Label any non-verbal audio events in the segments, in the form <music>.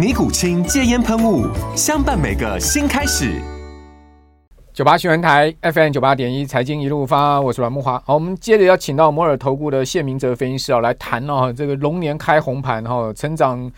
尼古清戒烟喷雾，相伴每个新开始。九八新闻台 FM 九八点一，财经一路发，我是阮慕华。好，我们接着要请到摩尔投顾的谢明哲分析师啊，来谈哦，这个龙年开红盘哈，成长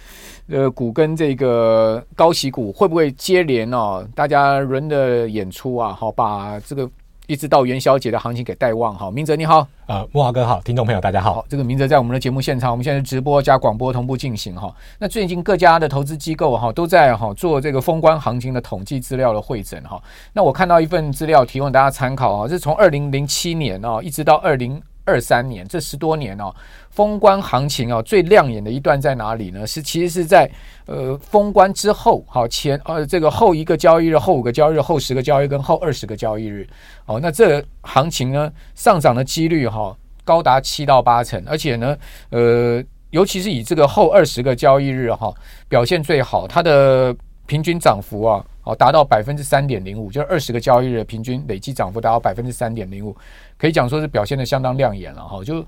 呃股跟这个高息股会不会接连哦？大家轮的演出啊，好把这个。一直到元宵节的行情给带旺哈，明哲你好，呃，木华哥好，听众朋友大家好。好，这个明哲在我们的节目现场，我们现在直播加广播同步进行哈。那最近各家的投资机构哈都在哈做这个封关行情的统计资料的会诊哈。那我看到一份资料提供大家参考啊，是从二零零七年哦一直到二零二三年这十多年哦。封关行情啊，最亮眼的一段在哪里呢？是其实是在呃封关之后，好前呃这个后一个交易日、后五个交易日、后十个交易跟后二十个交易日，哦，那这行情呢上涨的几率哈高达七到八成，而且呢呃尤其是以这个后二十个交易日哈表现最好，它的平均涨幅啊哦达到百分之三点零五，就是二十个交易日的平均累计涨幅达到百分之三点零五，可以讲说是表现的相当亮眼了哈就。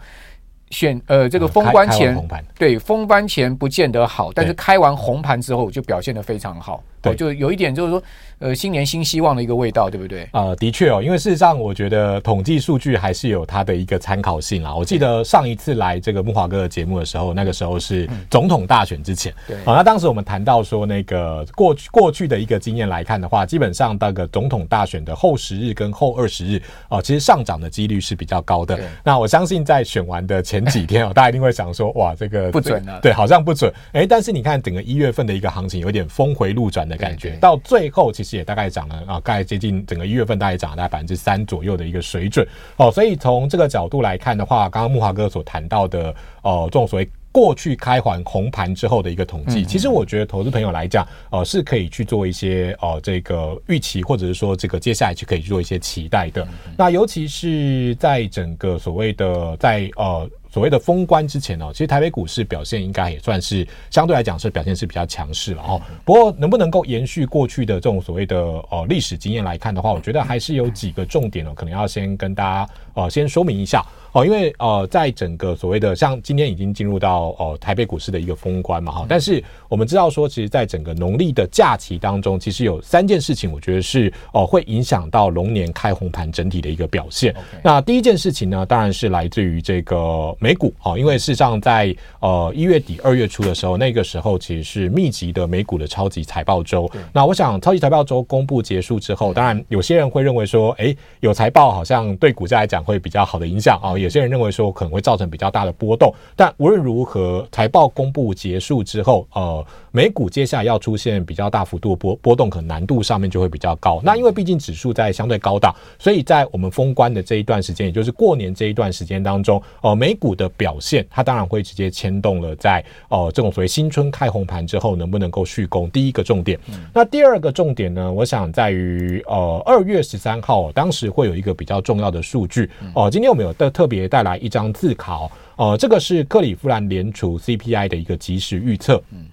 选呃，这个封关前对封关前不见得好，但是开完红盘之后就表现的非常好。对，就有一点就是说，呃，新年新希望的一个味道，对不对？啊、呃，的确哦，因为事实上，我觉得统计数据还是有它的一个参考性啦。我记得上一次来这个木华哥的节目的时候，那个时候是总统大选之前。对，好，那当时我们谈到说，那个过去过去的一个经验来看的话，基本上那个总统大选的后十日跟后二十日哦，其实上涨的几率是比较高的。那我相信在选完的前几天哦，大家一定会想说，哇，这个不准了，对，好像不准。哎，但是你看整个一月份的一个行情有点峰回路转的。感觉到最后其实也大概涨了啊，大概接近整个一月份大概涨了大概百分之三左右的一个水准哦，所以从这个角度来看的话，刚刚木华哥所谈到的哦，这种所谓过去开环红盘之后的一个统计，其实我觉得投资朋友来讲，呃，是可以去做一些呃这个预期，或者是说这个接下来去可以去做一些期待的。那尤其是在整个所谓的在呃。所谓的封关之前哦，其实台北股市表现应该也算是相对来讲是表现是比较强势了哦。不过能不能够延续过去的这种所谓的呃历史经验来看的话，我觉得还是有几个重点哦，可能要先跟大家呃先说明一下哦。因为呃在整个所谓的像今天已经进入到呃台北股市的一个封关嘛哈，但是我们知道说，其实在整个农历的假期当中，其实有三件事情，我觉得是哦会影响到龙年开红盘整体的一个表现。那第一件事情呢，当然是来自于这个。美股哦，因为事实上在呃一月底二月初的时候，那个时候其实是密集的美股的超级财报周。那我想超级财报周公布结束之后，当然有些人会认为说，哎，有财报好像对股价来讲会比较好的影响啊。有些人认为说可能会造成比较大的波动。但无论如何，财报公布结束之后，呃，美股接下来要出现比较大幅度波波动，可能难度上面就会比较高。那因为毕竟指数在相对高档，所以在我们封关的这一段时间，也就是过年这一段时间当中，呃，美股的表现，它当然会直接牵动了在哦、呃、这种所谓新春开红盘之后能不能够续攻。第一个重点，那第二个重点呢？我想在于呃二月十三号，当时会有一个比较重要的数据哦、今天我们有特特别带来一张自考哦，呃，这个是克里夫兰联储 CPI 的一个即时预测。嗯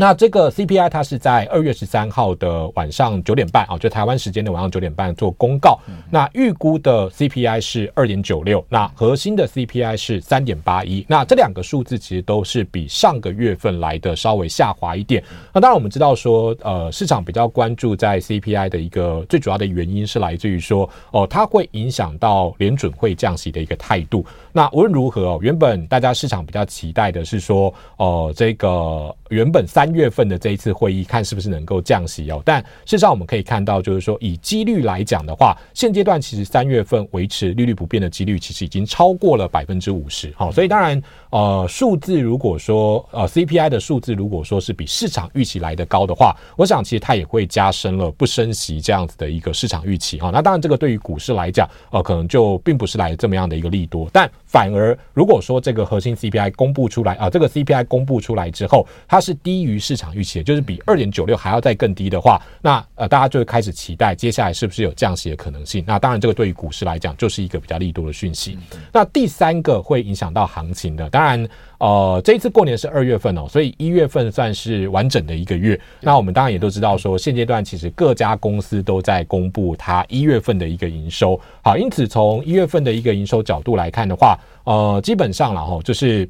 那这个 CPI 它是在二月十三号的晚上九点半啊，就台湾时间的晚上九点半做公告。那预估的 CPI 是二点九六，那核心的 CPI 是三点八一。那这两个数字其实都是比上个月份来的稍微下滑一点。那当然我们知道说，呃，市场比较关注在 CPI 的一个最主要的原因是来自于说，哦，它会影响到联准会降息的一个态度。那无论如何哦，原本大家市场比较期待的是说，哦，这个原本三三月份的这一次会议，看是不是能够降息哦。但事实上我们可以看到，就是说以几率来讲的话，现阶段其实三月份维持利率不变的几率，其实已经超过了百分之五十。好，所以当然呃数字如果说呃 CPI 的数字如果说是比市场预期来得高的话，我想其实它也会加深了不升息这样子的一个市场预期哈。那当然这个对于股市来讲，呃可能就并不是来这么样的一个利多，但反而如果说这个核心 CPI 公布出来啊，这个 CPI 公布出来之后，它是低于市场预期，就是比二点九六还要再更低的话，那呃大家就会开始期待接下来是不是有降息的可能性。那当然这个对于股市来讲就是一个比较利多的讯息。那第三个会影响到行情的，当然。呃，这一次过年是二月份哦，所以一月份算是完整的一个月。那我们当然也都知道说，现阶段其实各家公司都在公布它一月份的一个营收。好，因此从一月份的一个营收角度来看的话，呃，基本上了哈，就是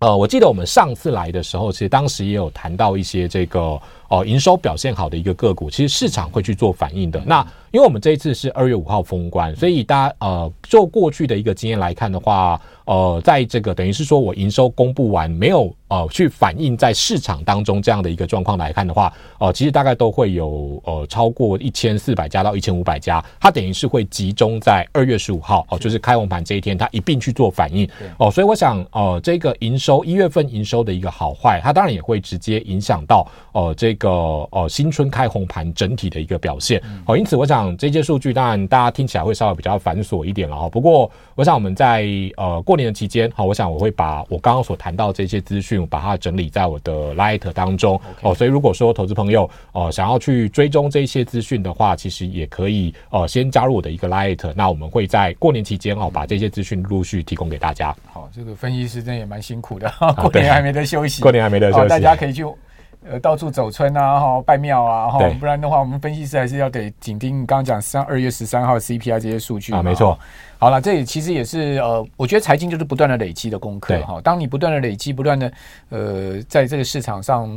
呃，我记得我们上次来的时候，其实当时也有谈到一些这个呃营收表现好的一个个股，其实市场会去做反应的。那因为我们这一次是二月五号封关，所以大家呃，就过去的一个经验来看的话。呃，在这个等于是说我营收公布完没有呃去反映在市场当中这样的一个状况来看的话，呃，其实大概都会有呃超过一千四百家到一千五百家，它等于是会集中在二月十五号哦、呃，就是开红盘这一天，它一并去做反应哦、呃，所以我想呃这个营收一月份营收的一个好坏，它当然也会直接影响到呃这个呃新春开红盘整体的一个表现哦、呃，因此我想这些数据当然大家听起来会稍微比较繁琐一点了哈，不过我想我们在呃过。年的期间，好，我想我会把我刚刚所谈到这些资讯，把它整理在我的 Light 当中哦。所以如果说投资朋友哦想要去追踪这些资讯的话，其实也可以呃先加入我的一个 Light。那我们会在过年期间哦把这些资讯陆续提供给大家。好，这个分析师真的也蛮辛苦的，<laughs> 过年还没得休息，过年还没得休息，大家可以去。呃，到处走村啊，哈，拜庙啊，哈，不然的话，我们分析师还是要得紧盯刚刚讲三二月十三号 CPI 这些数据啊，没错。好了，这也其实也是呃，我觉得财经就是不断的累积的功课哈。当你不断的累积，不断的呃，在这个市场上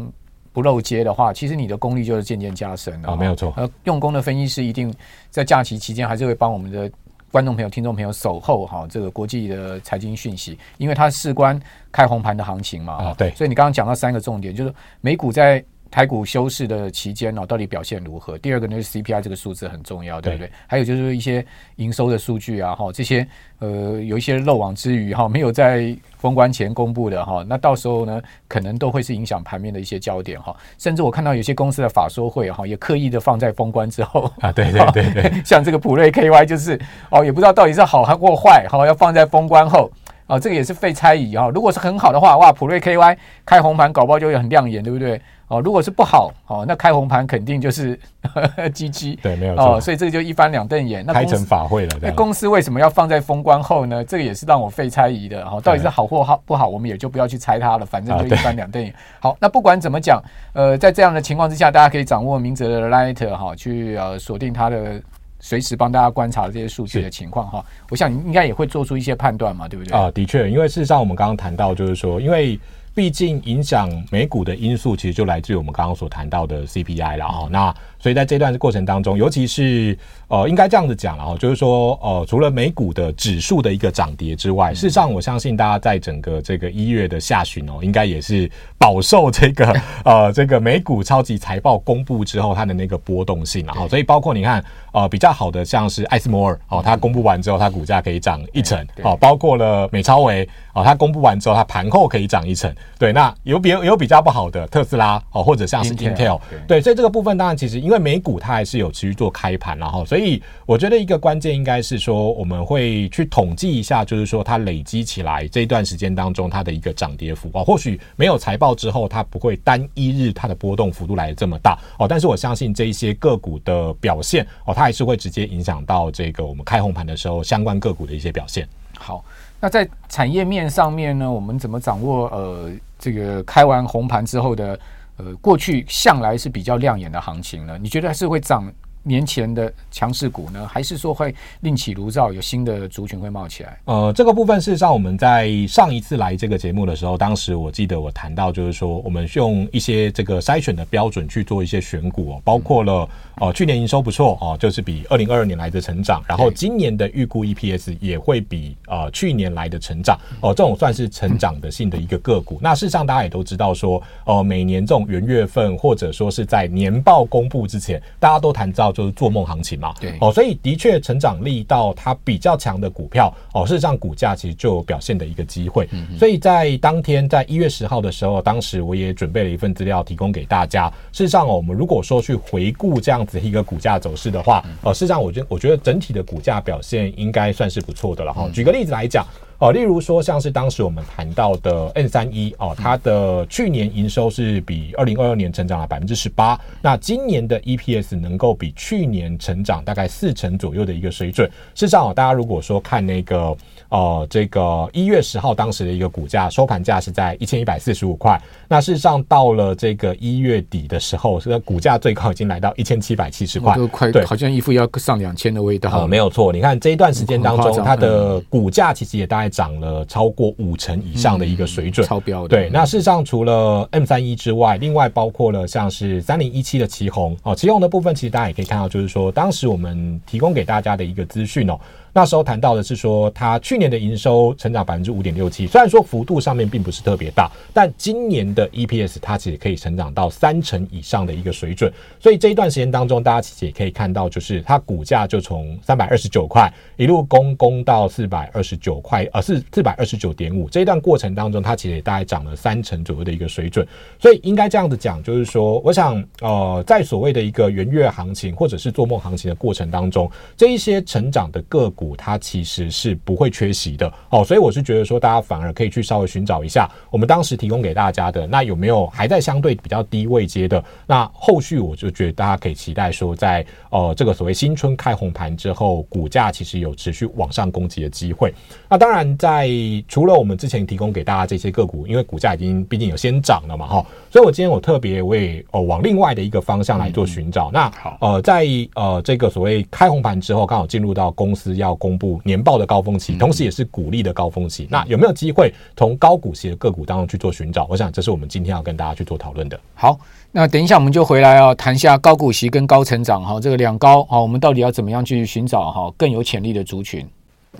不漏接的话，其实你的功力就是渐渐加深了。啊，没有错。呃，用功的分析师一定在假期期间还是会帮我们的。观众朋友、听众朋友，守候哈，这个国际的财经讯息，因为它事关开红盘的行情嘛，啊，对，所以你刚刚讲到三个重点，就是美股在台股休市的期间呢，到底表现如何？第二个呢是 CPI 这个数字很重要，对不对？对还有就是一些营收的数据啊，哈，这些呃有一些漏网之鱼哈，没有在封关前公布的哈，那到时候呢，可能都会是影响盘面的一些焦点哈。甚至我看到有些公司的法说会哈，也刻意的放在封关之后啊，对对对对，<laughs> 像这个普瑞 KY 就是哦，也不知道到底是好还或坏，哈，要放在封关后。哦，这个也是费猜疑哈。如果是很好的话，哇，普瑞 KY 开红盘搞不好就会很亮眼，对不对？哦，如果是不好，哦，那开红盘肯定就是 <laughs> 鸡鸡。对，没有错。哦，所以这个就一翻两瞪眼。那开成法会了。那公司为什么要放在封关后呢？这个也是让我费猜疑的。哦，到底是好或好不好，我们也就不要去猜它了。反正就一翻两瞪眼。好，那不管怎么讲，呃，在这样的情况之下，大家可以掌握明哲的 Light 哈，去呃锁定它的。随时帮大家观察这些数据的情况哈，我想你应该也会做出一些判断嘛，对不对？啊，的确，因为事实上我们刚刚谈到，就是说，因为毕竟影响美股的因素，其实就来自于我们刚刚所谈到的 CPI 了哈。那所以在这段过程当中，尤其是呃，应该这样子讲了哦，就是说呃，除了美股的指数的一个涨跌之外，事实上我相信大家在整个这个一月的下旬哦，应该也是饱受这个 <laughs> 呃这个美股超级财报公布之后它的那个波动性了哈。所以包括你看。呃，比较好的像是艾斯摩尔哦，它公布完之后，它股价可以涨一成哦。包括了美超维哦，它公布完之后，它盘后可以涨一成。对，那有比有比较不好的特斯拉哦，或者像是 Intel，对，所以这个部分当然其实因为美股它还是有持续做开盘，然后所以我觉得一个关键应该是说我们会去统计一下，就是说它累积起来这一段时间当中它的一个涨跌幅哦。或许没有财报之后，它不会单一日它的波动幅度来得这么大哦，但是我相信这一些个股的表现哦。它还是会直接影响到这个我们开红盘的时候相关个股的一些表现。好，那在产业面上面呢，我们怎么掌握呃这个开完红盘之后的呃过去向来是比较亮眼的行情呢？你觉得还是会涨年前的强势股呢，还是说会另起炉灶，有新的族群会冒起来？呃，这个部分事实上我们在上一次来这个节目的时候，当时我记得我谈到就是说，我们用一些这个筛选的标准去做一些选股哦，包括了呃去年营收不错哦，就是比二零二二年来的成长，然后今年的预估 EPS 也会比呃去年来的成长哦，这种算是成长的性的一个个股。那事实上大家也都知道说，呃，每年这种元月份或者说是在年报公布之前，大家都谈到就是做梦行情嘛，对哦，所以的确成长力到它比较强的股票哦，事实上股价其实就有表现的一个机会。所以在当天在一月十号的时候，当时我也准备了一份资料提供给大家。事实上哦，我们如果说去回顾这样子一个股价走势的话，呃，事实上我觉我觉得整体的股价表现应该算是不错的了哈。举个例子来讲。哦，例如说像是当时我们谈到的 N 三一哦，它的去年营收是比二零二二年成长了百分之十八，那今年的 EPS 能够比去年成长大概四成左右的一个水准。事实上哦，大家如果说看那个呃这个一月十号当时的一个股价收盘价是在一千一百四十五块，那事实上到了这个一月底的时候，这个股价最高已经来到一千七百七十块，快对，好像一副要上两千的味道。哦，没有错，你看这一段时间当中，它的股价其实也大概。涨了超过五成以上的一个水准，超标的。对，那事实上除了 M 三一之外，另外包括了像是三零一七的旗宏哦，旗宏的部分其实大家也可以看到，就是说当时我们提供给大家的一个资讯哦。那时候谈到的是说，它去年的营收成长百分之五点六七，虽然说幅度上面并不是特别大，但今年的 EPS 它其实可以成长到三成以上的一个水准。所以这一段时间当中，大家其实也可以看到，就是它股价就从三百二十九块一路攻攻到四百二十九块，呃，是四百二十九点五。这一段过程当中，它其实也大概涨了三成左右的一个水准。所以应该这样子讲，就是说，我想，呃，在所谓的一个元月行情或者是做梦行情的过程当中，这一些成长的个股。股它其实是不会缺席的哦，所以我是觉得说，大家反而可以去稍微寻找一下我们当时提供给大家的，那有没有还在相对比较低位阶的？那后续我就觉得大家可以期待说在，在呃这个所谓新春开红盘之后，股价其实有持续往上攻击的机会。那当然在，在除了我们之前提供给大家这些个股，因为股价已经毕竟有先涨了嘛，哈，所以我今天我特别我也哦往另外的一个方向来做寻找。嗯、那好，呃，在呃这个所谓开红盘之后，刚好进入到公司要。要公布年报的高峰期，同时也是股利的高峰期。那有没有机会从高股息的个股当中去做寻找？我想这是我们今天要跟大家去做讨论的。好，那等一下我们就回来啊谈一下高股息跟高成长哈，这个两高啊，我们到底要怎么样去寻找哈更有潜力的族群？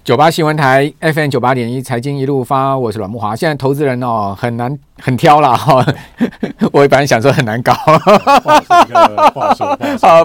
九八新闻台 FM 九八点一财经一路发，我是阮木华。现在投资人哦很难很挑了哈，<laughs> 我本来想说很难搞，<laughs> 不好说，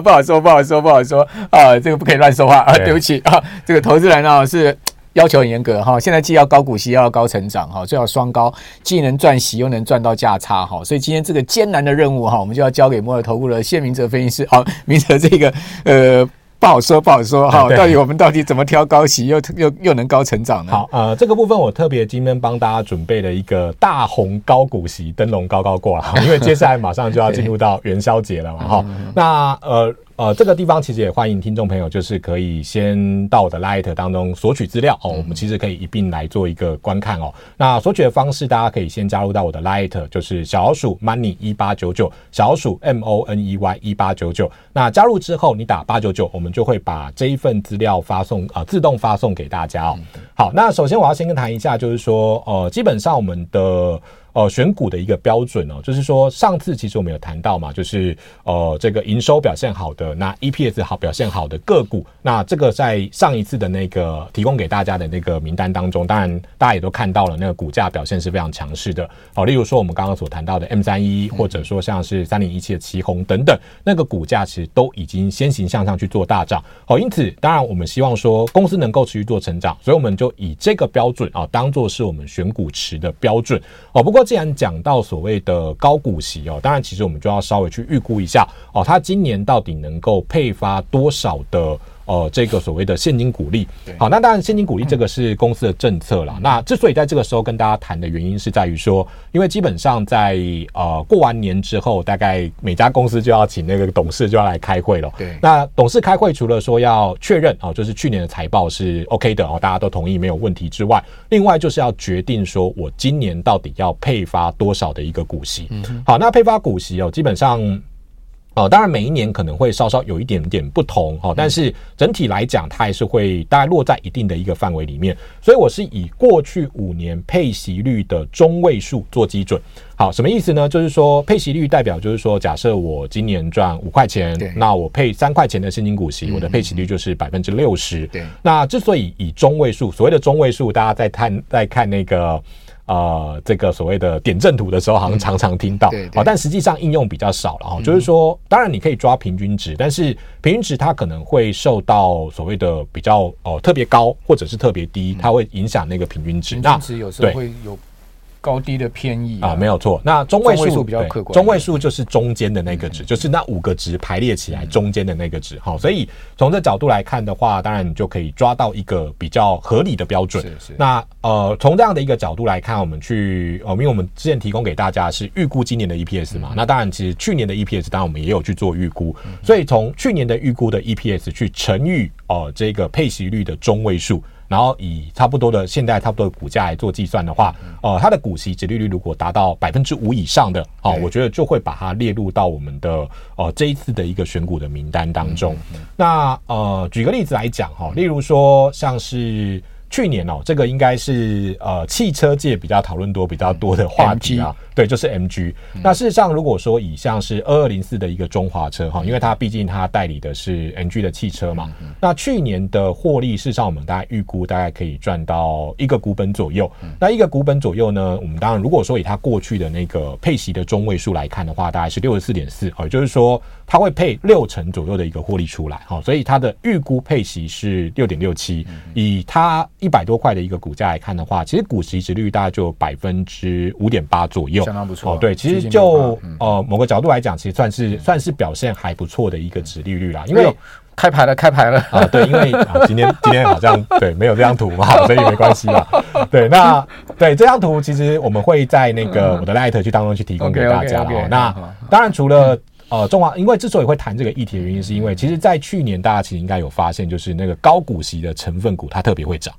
不好说，不好说，不好说啊，这个不可以乱说话啊，对不起啊，这个投资人哦是要求很严格哈，现在既要高股息，又要高成长哈，最好双高，既能赚息，又能赚到价差哈，所以今天这个艰难的任务哈，我们就要交给摩尔投顾的谢明哲分析师，好，明哲这个呃。不好说，不好说哈。到底我们到底怎么挑高息，又又又能高成长呢？好，呃，这个部分我特别今天帮大家准备了一个大红高股息灯笼高高挂，因为接下来马上就要进入到元宵节了嘛，哈。那呃。呃，这个地方其实也欢迎听众朋友，就是可以先到我的 Light 当中索取资料哦。我们其实可以一并来做一个观看哦。那索取的方式，大家可以先加入到我的 Light，就是小老鼠 Money 一八九九，小老鼠 M O N E Y 一八九九。那加入之后，你打八九九，我们就会把这一份资料发送啊、呃，自动发送给大家哦。好，那首先我要先跟谈一下，就是说，呃，基本上我们的。呃，选股的一个标准哦，就是说上次其实我们有谈到嘛，就是呃这个营收表现好的，那 EPS 好表现好的个股，那这个在上一次的那个提供给大家的那个名单当中，当然大家也都看到了，那个股价表现是非常强势的。哦，例如说我们刚刚所谈到的 M 三一，或者说像是三零一七的奇鋐等等，那个股价其实都已经先行向上去做大涨。好，因此当然我们希望说公司能够持续做成长，所以我们就以这个标准啊当做是我们选股池的标准。哦，不过。既然讲到所谓的高股息哦，当然其实我们就要稍微去预估一下哦，它今年到底能够配发多少的。呃，这个所谓的现金股利，好，那当然现金股利这个是公司的政策了。那之所以在这个时候跟大家谈的原因，是在于说，因为基本上在呃过完年之后，大概每家公司就要请那个董事就要来开会了。对，那董事开会除了说要确认哦，就是去年的财报是 OK 的哦，大家都同意没有问题之外，另外就是要决定说我今年到底要配发多少的一个股息。嗯，好，那配发股息哦，基本上。哦，当然每一年可能会稍稍有一点点不同哈，但是整体来讲，它还是会大概落在一定的一个范围里面。所以我是以过去五年配息率的中位数做基准。好，什么意思呢？就是说配息率代表就是说，假设我今年赚五块钱，那我配三块钱的现金股息，我的配息率就是百分之六十。对，那之所以以中位数，所谓的中位数，大家在看在看那个。呃，这个所谓的点阵图的时候，好像常常听到，啊，但实际上应用比较少了哈。就是说，当然你可以抓平均值，但是平均值它可能会受到所谓的比较哦特别高或者是特别低，它会影响那个平均值。平均值有时候会有。高低的偏移啊，啊，没有错。那中位数比较客观，中位数就是中间的那个值，嗯、就是那五个值排列起来中间的那个值。好、嗯，所以从这角度来看的话，当然你就可以抓到一个比较合理的标准。是是。那呃，从这样的一个角度来看，我们去呃，因为我们之前提供给大家是预估今年的 EPS 嘛，嗯、那当然其实去年的 EPS，当然我们也有去做预估。嗯、所以从去年的预估的 EPS 去乘以呃这个配息率的中位数。然后以差不多的现在差不多的股价来做计算的话，呃，它的股息折利率如果达到百分之五以上的，哦、呃，我觉得就会把它列入到我们的呃这一次的一个选股的名单当中。那呃，举个例子来讲哈，例如说像是。去年哦，这个应该是呃汽车界比较讨论多比较多的话题啊，对，就是 MG。那事实上，如果说以像是二二零四的一个中华车哈，因为它毕竟它代理的是 MG 的汽车嘛，那去年的获利，事实上我们大概预估大概可以赚到一个股本左右。那一个股本左右呢，我们当然如果说以它过去的那个配息的中位数来看的话，大概是六十四点四，也就是说它会配六成左右的一个获利出来哈，所以它的预估配息是六点六七，以它。一百多块的一个股价来看的话，其实股息值率大概就百分之五点八左右，相当不错。哦，对，其实就呃某个角度来讲，其实算是算是表现还不错的一个值利率啦。因为开牌了，开牌了啊，对，因为啊今天 <laughs> 今天好像对没有这张图嘛，<laughs> 所以没关系嘛。对，那对这张图其实我们会在那个我的 Light 去当中去提供给大家了。那当然除了。呃，中华因为之所以会谈这个议题的原因，是因为其实，在去年大家其实应该有发现，就是那个高股息的成分股它特别会涨，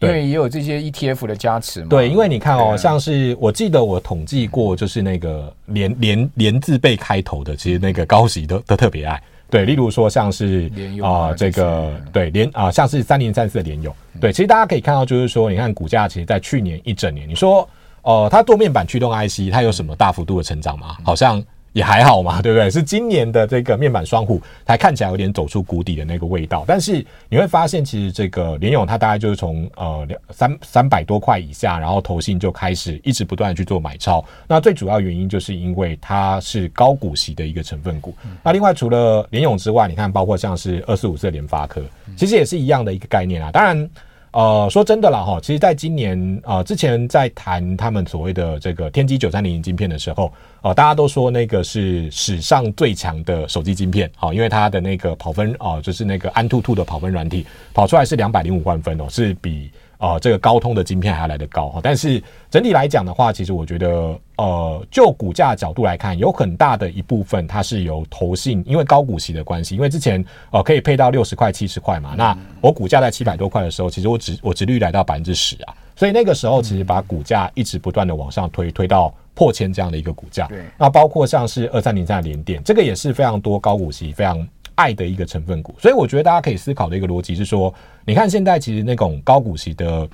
因为也有这些 ETF 的加持嘛。对，因为你看哦，像是我记得我统计过，就是那个连连连字辈开头的，其实那个高息都都特别爱。对，例如说像是啊这个对连啊像是三零三四的联友，对，其实大家可以看到，就是说你看股价，其实在去年一整年，你说呃它做面板驱动 IC，它有什么大幅度的成长吗？好像。也还好嘛，对不对？是今年的这个面板双虎才看起来有点走出谷底的那个味道，但是你会发现，其实这个联咏它大概就是从呃两三三百多块以下，然后投信就开始一直不断的去做买超。那最主要原因就是因为它是高股息的一个成分股。那另外除了联咏之外，你看包括像是二四五四的联发科，其实也是一样的一个概念啊。当然。呃，说真的啦哈，其实在今年呃之前在谈他们所谓的这个天玑九三零零晶片的时候，呃，大家都说那个是史上最强的手机晶片，好，因为它的那个跑分哦、就是那个安兔兔的跑分软体跑出来是两百零五万分哦，是比。哦，这个高通的晶片还要来得高哈，但是整体来讲的话，其实我觉得，呃，就股价角度来看，有很大的一部分它是由投信，因为高股息的关系，因为之前呃可以配到六十块、七十块嘛，那我股价在七百多块的时候，其实我只我殖率来到百分之十啊，所以那个时候其实把股价一直不断的往上推，推到破千这样的一个股价。对，那包括像是二三零三的联电，这个也是非常多高股息、非常。爱的一个成分股，所以我觉得大家可以思考的一个逻辑是说，你看现在其实那种高股息的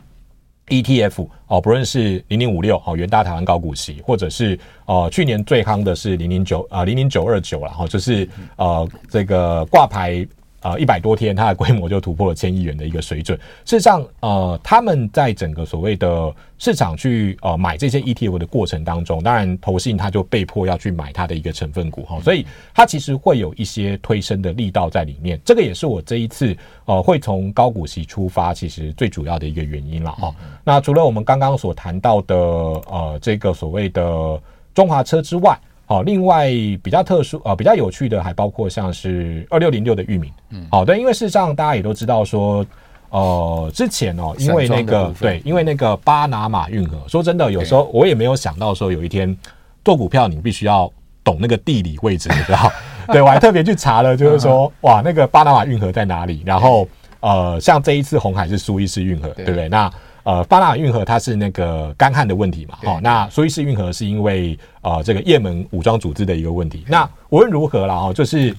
ETF 哦，不论是零零五六哦，元大台湾高股息，或者是呃去年最夯的是零零九啊零零九二九，了哈就是呃这个挂牌。呃，一百多天，它的规模就突破了千亿元的一个水准。事实上，呃，他们在整个所谓的市场去呃买这些 ETF 的过程当中，当然投信它就被迫要去买它的一个成分股哈，所以它其实会有一些推升的力道在里面。这个也是我这一次呃会从高股息出发，其实最主要的一个原因了哈。那除了我们刚刚所谈到的呃这个所谓的中华车之外，好，另外比较特殊呃，比较有趣的还包括像是二六零六的域名，嗯，好，对，因为事实上大家也都知道说，呃，之前哦，因为那个对，因为那个巴拿马运河，说真的，有时候我也没有想到说有一天做股票你必须要懂那个地理位置，你知道？<laughs> 对，我还特别去查了，就是说哇，那个巴拿马运河在哪里？然后呃，像这一次红海是苏伊士运河，对不对？那呃，巴拿马运河它是那个干旱的问题嘛，好、哦，那苏伊士运河是因为呃这个也门武装组织的一个问题。那无论如何啦，哈，就是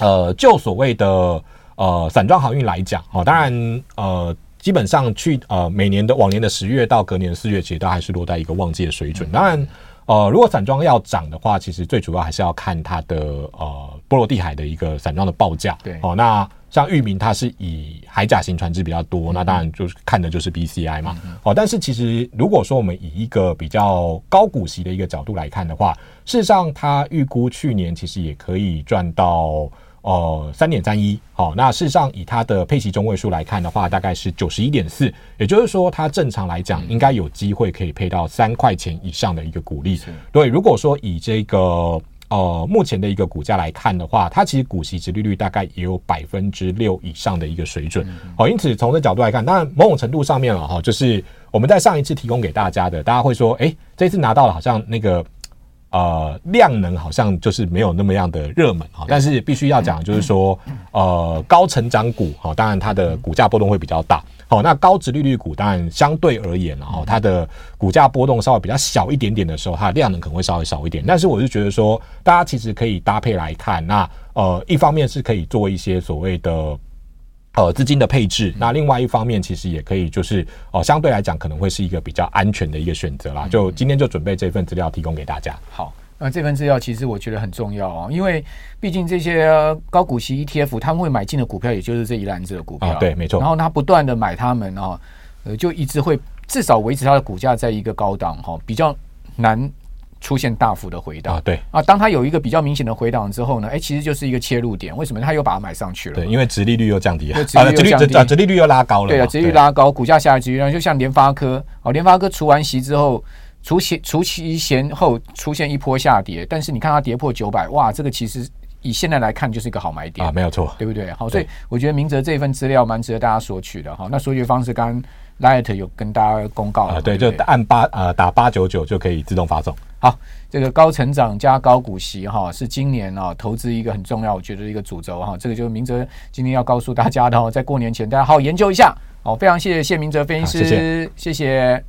呃就所谓的呃散装航运来讲，哦，当然呃基本上去呃每年的往年的十月到隔年的四月，其实都还是落在一个旺季的水准。当然呃如果散装要涨的话，其实最主要还是要看它的呃波罗的海的一个散装的报价。对，哦，那。像裕民，它是以海甲型船只比较多，那当然就是看的就是 BCI 嘛。哦，但是其实如果说我们以一个比较高股息的一个角度来看的话，事实上它预估去年其实也可以赚到呃三点三一。好，那事实上以它的配息中位数来看的话，大概是九十一点四，也就是说它正常来讲应该有机会可以配到三块钱以上的一个股利。对，如果说以这个。呃，目前的一个股价来看的话，它其实股息值利率大概也有百分之六以上的一个水准。好，因此从这角度来看，当然某种程度上面了哈，就是我们在上一次提供给大家的，大家会说，哎，这次拿到了好像那个呃量能好像就是没有那么样的热门哈。但是必须要讲，就是说呃高成长股哈，当然它的股价波动会比较大。好，那高值利率股当然相对而言，然后它的股价波动稍微比较小一点点的时候，它的量能可能会稍微少一点。但是我是觉得说，大家其实可以搭配来看。那呃，一方面是可以做一些所谓的呃资金的配置，那另外一方面其实也可以就是哦、呃，相对来讲可能会是一个比较安全的一个选择啦。就今天就准备这份资料提供给大家。好。那这份资料其实我觉得很重要啊，因为毕竟这些高股息 ETF 他们会买进的股票，也就是这一篮子的股票，对，没错。然后他不断的买他们啊，呃，就一直会至少维持它的股价在一个高档哈，比较难出现大幅的回档。对啊，当它有一个比较明显的回档之后呢，哎，其实就是一个切入点。为什么？它又把它买上去了。对，因为殖利率又降低了，殖利率降低，殖利率又拉高了。对啊，殖利率拉高，股价下来，殖利率就像联发科哦，联发科除完息之后。除息除息前后出现一波下跌，但是你看它跌破九百，哇，这个其实以现在来看就是一个好买点啊，没有错，对不对？好，所以我觉得明哲这份资料蛮值得大家索取的哈。那索取方式刚刚 Light 有跟大家公告了啊，对，就按八呃打八九九就可以自动发送。好，这个高成长加高股息哈，是今年啊投资一个很重要，我觉得一个主轴哈。这个就是明哲今天要告诉大家的哦，在过年前大家好好研究一下。好，非常谢谢谢明哲分析师，谢谢。谢谢